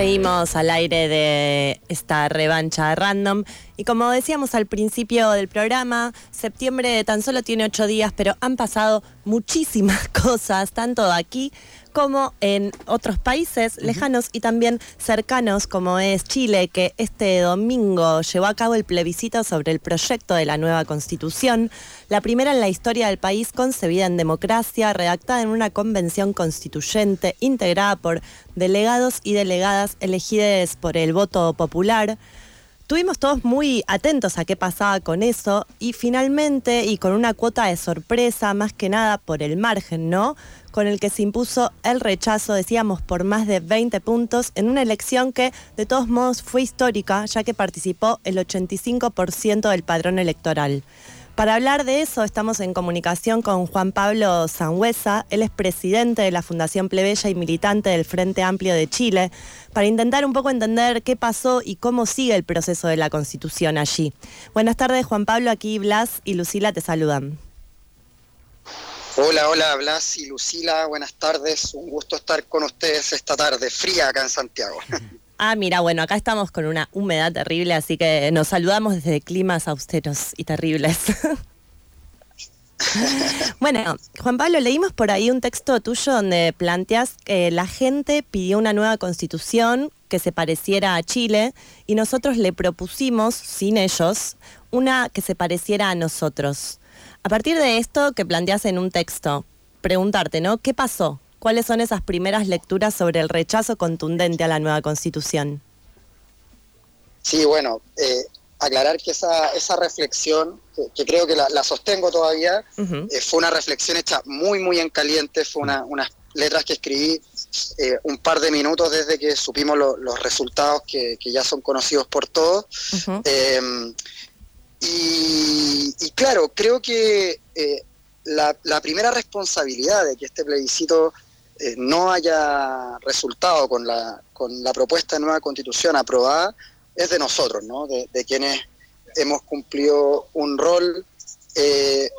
Seguimos al aire de esta revancha random. Y como decíamos al principio del programa, septiembre tan solo tiene ocho días, pero han pasado muchísimas cosas, tanto aquí como en otros países lejanos y también cercanos como es Chile, que este domingo llevó a cabo el plebiscito sobre el proyecto de la nueva constitución, la primera en la historia del país concebida en democracia, redactada en una convención constituyente, integrada por delegados y delegadas elegidas por el voto popular. Estuvimos todos muy atentos a qué pasaba con eso y finalmente, y con una cuota de sorpresa, más que nada por el margen, ¿no? Con el que se impuso el rechazo, decíamos, por más de 20 puntos en una elección que de todos modos fue histórica, ya que participó el 85% del padrón electoral. Para hablar de eso estamos en comunicación con Juan Pablo Sangüesa, él es presidente de la Fundación Plebeya y militante del Frente Amplio de Chile, para intentar un poco entender qué pasó y cómo sigue el proceso de la Constitución allí. Buenas tardes Juan Pablo, aquí Blas y Lucila te saludan. Hola, hola Blas y Lucila, buenas tardes, un gusto estar con ustedes esta tarde fría acá en Santiago. Ah, mira, bueno, acá estamos con una humedad terrible, así que nos saludamos desde climas austeros y terribles. bueno, Juan Pablo, leímos por ahí un texto tuyo donde planteas que la gente pidió una nueva constitución que se pareciera a Chile y nosotros le propusimos, sin ellos, una que se pareciera a nosotros. A partir de esto que planteas en un texto, preguntarte, ¿no? ¿Qué pasó? ¿Cuáles son esas primeras lecturas sobre el rechazo contundente a la nueva constitución? Sí, bueno, eh, aclarar que esa, esa reflexión, que, creo que la, sostengo todavía, eh, fue una reflexión hecha muy, muy en caliente, fue una, unas letras que escribí eh, un par de minutos desde que supimos los resultados que, ya son conocidos por todos. Y, y, claro, creo que la, la, primera responsabilidad de que este plebiscito eh, no haya resultado con la, con la propuesta de nueva constitución aprobada es de nosotros, ¿no? de, quienes hemos cumplido un rol. Eh,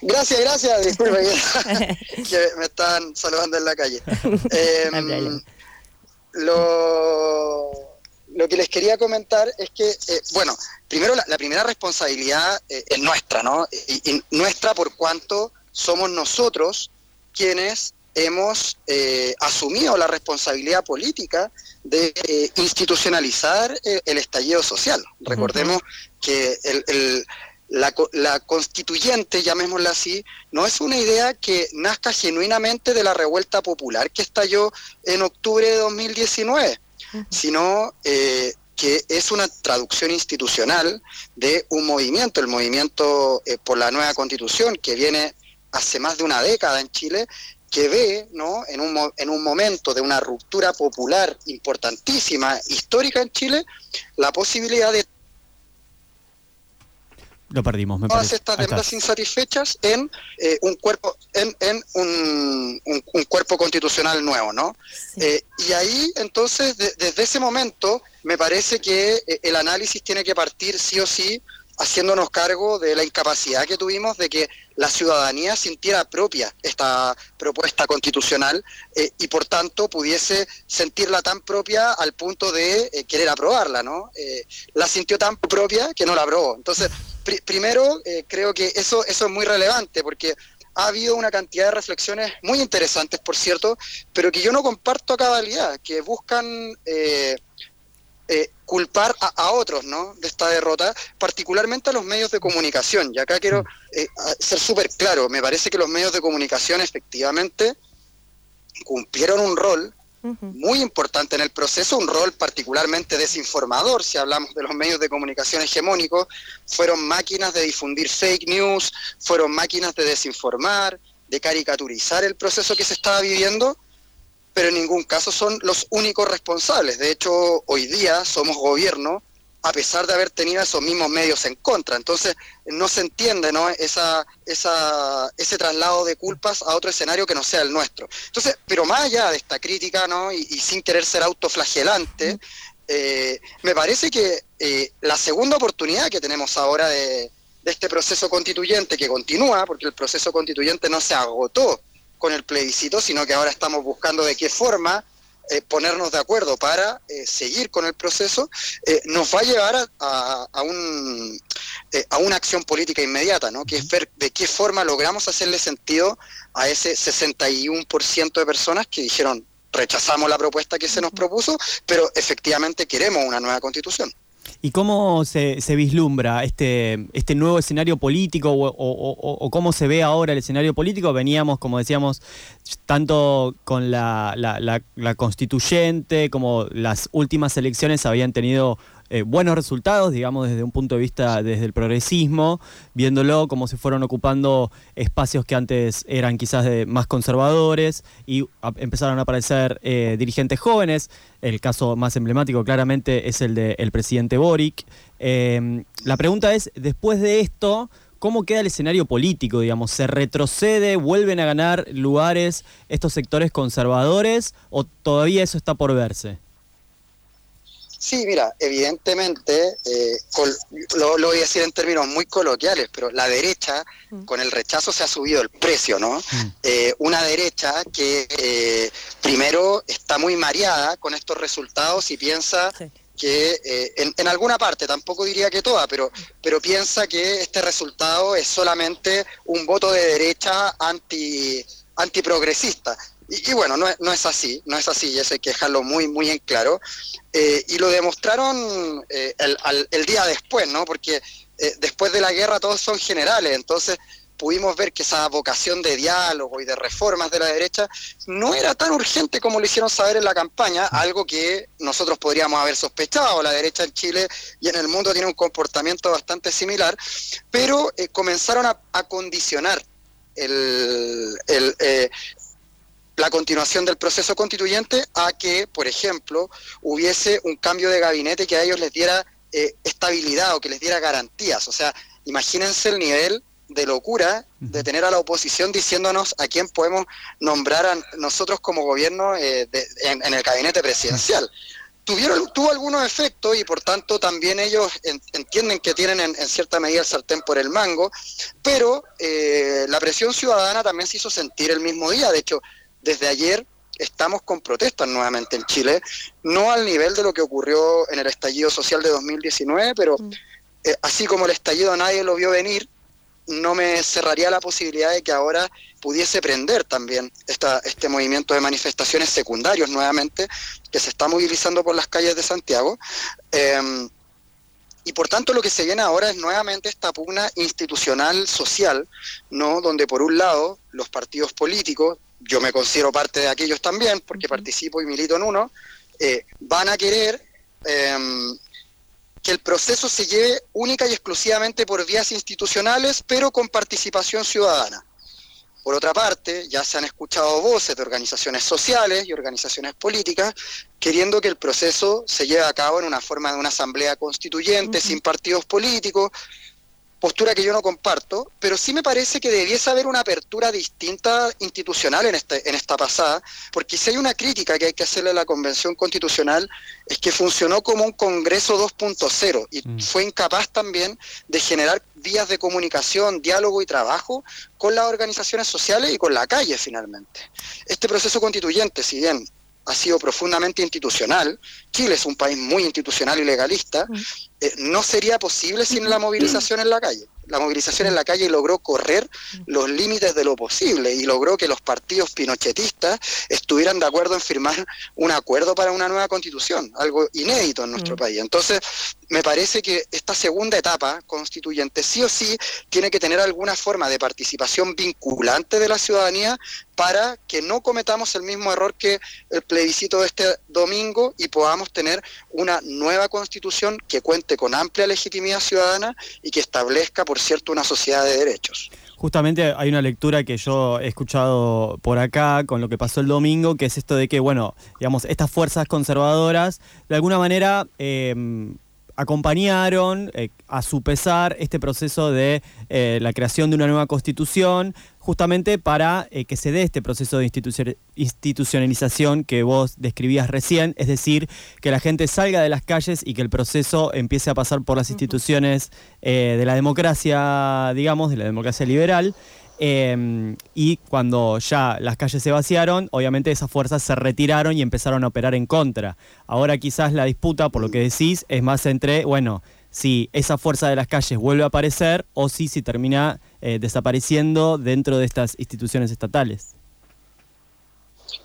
gracias, gracias, disculpe que me están saludando en la calle. Em, lo, lo que les quería comentar es que, eh, bueno, primero la, primera responsabilidad es nuestra, ¿no? y, nuestra por cuanto somos nosotros quienes hemos eh, asumido la responsabilidad política de eh, institucionalizar eh, el estallido social. Recordemos que la, constituyente, llamémosla así, no es una idea que nazca genuinamente de la revuelta popular que estalló en octubre de 2019, sino que es una traducción institucional de un movimiento, el movimiento por la nueva constitución, que viene hace más de una década en Chile, que ve ¿no? en, un, en un momento de una ruptura popular importantísima, histórica en Chile, la posibilidad de lo perdimos, me todas estas demandas insatisfechas en eh, un cuerpo en, en un, un, cuerpo constitucional nuevo, ¿no? Eh, y ahí, entonces, desde ese momento, me parece que eh, el análisis tiene que partir sí o sí haciéndonos cargo de la incapacidad que tuvimos de que la ciudadanía sintiera propia esta propuesta constitucional eh, y por tanto pudiese sentirla tan propia al punto de eh, querer aprobarla, ¿no? Eh, la sintió tan propia que no la aprobó. Entonces, primero creo que eso, eso es muy relevante porque ha habido una cantidad de reflexiones muy interesantes, por cierto, pero que yo no comparto a cabalidad, que buscan eh, culpar a, otros ¿no? de esta derrota, particularmente a los medios de comunicación. Y acá quiero eh, ser súper claro, me parece que los medios de comunicación efectivamente cumplieron un rol muy importante en el proceso, un rol particularmente desinformador, si hablamos de los medios de comunicación hegemónicos, fueron máquinas de difundir fake news, fueron máquinas de desinformar, de caricaturizar el proceso que se estaba viviendo, pero en ningún caso son los únicos responsables. De hecho, hoy día somos gobierno a pesar de haber tenido esos mismos medios en contra. Entonces, no se entiende ¿no? Esa, esa, ese traslado de culpas a otro escenario que no sea el nuestro. Entonces, pero más allá de esta crítica ¿no? y, sin querer ser autoflagelante, eh, me parece que eh, la segunda oportunidad que tenemos ahora de, de este proceso constituyente, que continúa, porque el proceso constituyente no se agotó con el plebiscito, sino que ahora estamos buscando de qué forma eh, ponernos de acuerdo para eh, seguir con el proceso, eh, nos va a llevar a, a, un, a una acción política inmediata, ¿no? que es ver de qué forma logramos hacerle sentido a ese 61% de personas que dijeron rechazamos la propuesta que se nos propuso, pero efectivamente queremos una nueva constitución. ¿Y cómo se, vislumbra este, este nuevo escenario político o, cómo se ve ahora el escenario político? Veníamos, como decíamos, tanto con la, la constituyente como las últimas elecciones habían tenido eh, buenos resultados, digamos, desde un punto de vista desde el progresismo, viéndolo cómo se fueron ocupando espacios que antes eran quizás de más conservadores y empezaron a aparecer eh, dirigentes jóvenes. El caso más emblemático claramente es el del presidente Boric. Em, la pregunta es, después de esto, ¿Cómo queda el escenario político? Digamos, ¿Se retrocede? ¿Vuelven a ganar lugares estos sectores conservadores? ¿O todavía eso está por verse? Sí, mira, evidentemente, eh, lo, voy a decir en términos muy coloquiales, pero la derecha, mm. con el rechazo se ha subido el precio, ¿no? Mm. Eh, una derecha que eh, primero está muy mareada con estos resultados y piensa que en, en, alguna parte, tampoco diría que toda, pero, pero piensa que este resultado es solamente un voto de derecha anti antiprogresista. Y, bueno, no, no, es así, no es así, y eso hay que dejarlo muy, muy en claro. Eh, y lo demostraron eh, el, día después, ¿no? Porque eh, después de la guerra todos son generales, entonces pudimos ver que esa vocación de diálogo y de reformas de la derecha no era tan urgente como lo hicieron saber en la campaña, algo que nosotros podríamos haber sospechado. La derecha en Chile y en el mundo tiene un comportamiento bastante similar, pero comenzaron a, condicionar el, el, la continuación del proceso constituyente a que, por ejemplo, hubiese un cambio de gabinete que a ellos les diera eh, estabilidad o que les diera garantías. O sea, imagínense el nivel de locura de tener a la oposición diciéndonos a quién podemos nombrar a nosotros como gobierno eh, en, el gabinete presidencial. Tuvieron, tuvo algunos efectos y por tanto también ellos entienden que tienen en, cierta medida el sartén por el mango, pero eh, la presión ciudadana también se hizo sentir el mismo día. De hecho, desde ayer estamos con protestas nuevamente en Chile, no al nivel de lo que ocurrió en el estallido social de 2019, pero mm. eh, así como el estallido nadie lo vio venir, no me cerraría la posibilidad de que ahora pudiese prender también esta, este movimiento de manifestaciones secundarios nuevamente que se está movilizando por las calles de Santiago. Em, y por tanto lo que se viene ahora es nuevamente esta pugna institucional social, ¿no? donde por un lado los partidos políticos, yo me considero parte de aquellos también, porque participo y milito en uno, eh, van a querer em, que el proceso se lleve única y exclusivamente por vías institucionales, pero con participación ciudadana. Por otra parte, ya se han escuchado voces de organizaciones sociales y organizaciones políticas queriendo que el proceso se lleve a cabo en una forma de una asamblea constituyente, sin partidos políticos, postura que yo no comparto, pero sí me parece que debiese haber una apertura distinta institucional en, este, en esta pasada, porque si hay una crítica que hay que hacerle a la Convención Constitucional es que funcionó como un Congreso 2.0 y mm. fue incapaz también de generar vías de comunicación, diálogo y trabajo con las organizaciones sociales y con la calle finalmente. Este proceso constituyente, si bien ha sido profundamente institucional, Chile es un país muy institucional y legalista, mm. Eh, no sería posible sin la movilización en la calle la movilización en la calle logró correr los límites de lo posible y logró que los partidos pinochetistas estuvieran de acuerdo en firmar un acuerdo para una nueva constitución, algo inédito en nuestro mm. país. Entonces, me parece que esta segunda etapa constituyente sí o sí tiene que tener alguna forma de participación vinculante de la ciudadanía para que no cometamos el mismo error que el plebiscito de este domingo y podamos tener una nueva constitución que cuente con amplia legitimidad ciudadana y que establezca por cierto, una sociedad de derechos. justamente hay una lectura que yo he escuchado por acá con lo que pasó el domingo, que es esto de que, bueno, digamos, estas fuerzas conservadoras de alguna manera em, acompañaron eh, a su pesar este proceso de eh, la creación de una nueva constitución, justamente para eh, que se dé este proceso de institucionalización que vos describías recién, es decir, que la gente salga de las calles y que el proceso empiece a pasar por las instituciones de la democracia, digamos, de la democracia liberal. Em, y cuando ya las calles se vaciaron, obviamente esas fuerzas se retiraron y empezaron a operar en contra. Ahora quizás la disputa, por lo que decís, es más entre, bueno, si esa fuerza de las calles vuelve a aparecer o si se termina eh, desapareciendo dentro de estas instituciones estatales.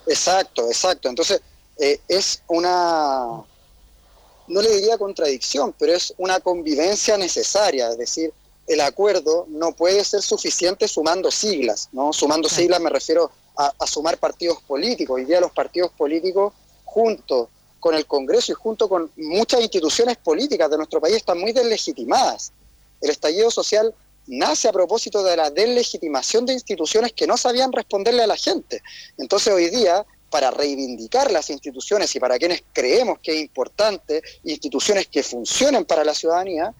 Exacto, exacto. Entonces, eh, es una, no le diría contradicción, pero es una convivencia necesaria, es decir, el acuerdo no puede ser suficiente sumando siglas, ¿no? Sumando siglas me refiero a, sumar partidos políticos. Hoy día los partidos políticos, junto con el Congreso y junto con muchas instituciones políticas de nuestro país, están muy deslegitimadas. El estallido social nace a propósito de la deslegitimación de instituciones que no sabían responderle a la gente. Entonces hoy día, para reivindicar las instituciones y para quienes creemos que es importante, instituciones que funcionen para la ciudadanía,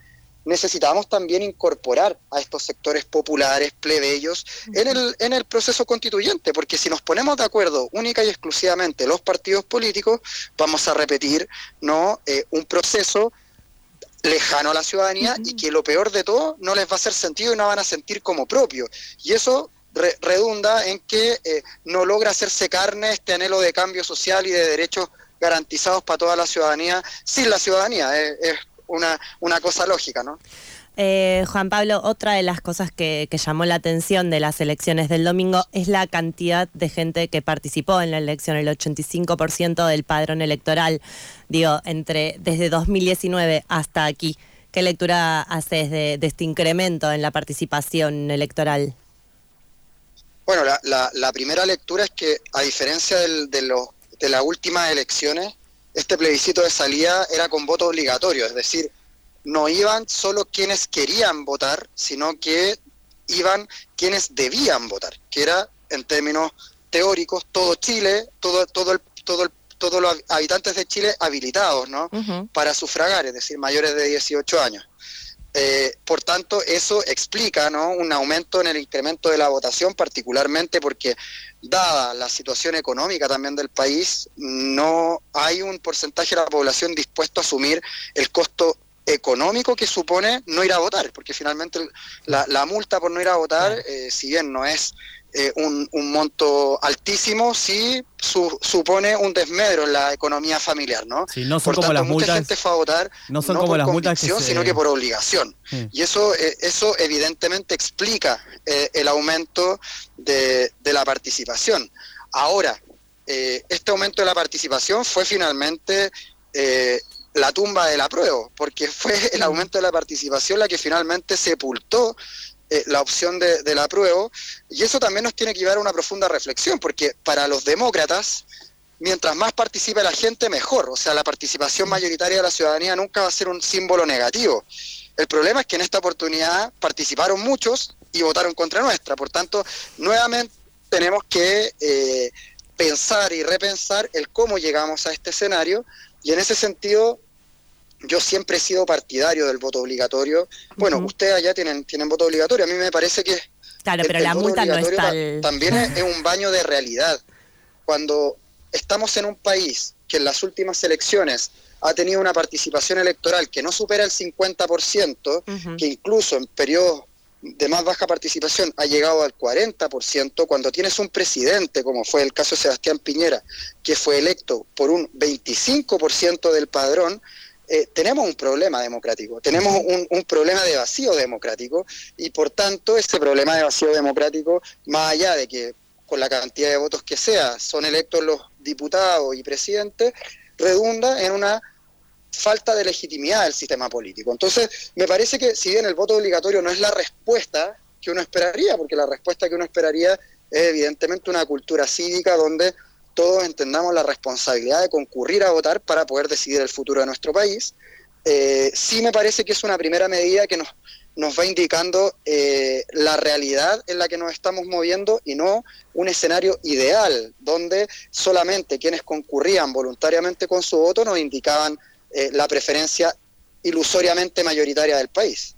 necesitamos también incorporar a estos sectores populares, plebeyos, en el, en el proceso constituyente, porque si nos ponemos de acuerdo única y exclusivamente los partidos políticos, vamos a repetir ¿no? Eh, un proceso lejano a la ciudadanía y que lo peor de todo no les va a hacer sentido y no van a sentir como propio. Y eso redunda en que eh, no logra hacerse carne este anhelo de cambio social y de derechos garantizados para toda la ciudadanía sin la ciudadanía. es una, una cosa lógica, ¿no? Eh, Juan Pablo, otra de las cosas que, llamó la atención de las elecciones del domingo es la cantidad de gente que participó en la elección, el 85% del padrón electoral, digo, entre desde 2019 hasta aquí. ¿Qué lectura haces de, este incremento en la participación electoral? Bueno, la, primera lectura es que, a diferencia de, los, de las últimas elecciones, este plebiscito de salida era con voto obligatorio, es decir, no iban solo quienes querían votar, sino que iban quienes debían votar, que era en términos teóricos todo Chile, todo todo el todo el, todos los habitantes de Chile habilitados, ¿no? Para sufragar, es decir, mayores de 18 años. Eh, por tanto, eso explica un aumento en el incremento de la votación, particularmente porque, dada la situación económica también del país, no hay un porcentaje de la población dispuesto a asumir el costo económico que supone no ir a votar, porque finalmente la, la multa por no ir a votar, eh, si bien no es eh, un, monto altísimo sí supone un desmedro en la economía familiar, ¿no? no son como las mucha multas, gente fue a votar no son como por las multas sino que por obligación. Y eso, eh, eso evidentemente explica el aumento de, la participación. Ahora, este aumento de la participación fue finalmente la tumba del apruebo, porque fue el aumento de la participación la que finalmente sepultó eh, la opción de, del apruebo, y eso también nos tiene que llevar a una profunda reflexión, porque para los demócratas, mientras más participe la gente, mejor. O sea, la participación mayoritaria de la ciudadanía nunca va a ser un símbolo negativo. El problema es que en esta oportunidad participaron muchos y votaron contra nuestra. Por tanto, nuevamente tenemos que eh, pensar y repensar el cómo llegamos a este escenario y en ese sentido yo siempre he sido partidario del voto obligatorio. Bueno, ustedes allá tienen, tienen voto obligatorio. A mí me parece que. Claro, pero la multa no está. También es, un baño de realidad. Cuando estamos en un país que en las últimas elecciones ha tenido una participación electoral que no supera el 50%, que incluso en periodos de más baja participación ha llegado al 40%, cuando tienes un presidente, como fue el caso de Sebastián Piñera, que fue electo por un 25% del padrón, eh, tenemos un problema democrático, tenemos un, problema de vacío democrático y por tanto ese problema de vacío democrático, más allá de que con la cantidad de votos que sea son electos los diputados y presidentes, redunda en una falta de legitimidad del sistema político. Entonces, me parece que si bien el voto obligatorio no es la respuesta que uno esperaría, porque la respuesta que uno esperaría es evidentemente una cultura cívica donde todos entendamos la responsabilidad de concurrir a votar para poder decidir el futuro de nuestro país. Eh, sí me parece que es una primera medida que nos, nos va indicando eh, la realidad en la que nos estamos moviendo y no un escenario ideal, donde solamente quienes concurrían voluntariamente con su voto nos indicaban eh, la preferencia ilusoriamente mayoritaria del país.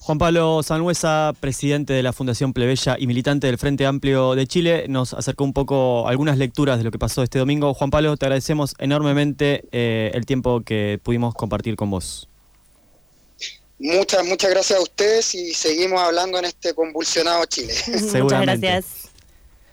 Juan Pablo Sanhuesa, presidente de la Fundación Plebeya y militante del Frente Amplio de Chile, nos acercó un poco algunas lecturas de lo que pasó este domingo. Juan Pablo, te agradecemos enormemente eh, el tiempo que pudimos compartir con vos. Muchas, muchas gracias a ustedes y seguimos hablando en este convulsionado Chile. Muchas gracias.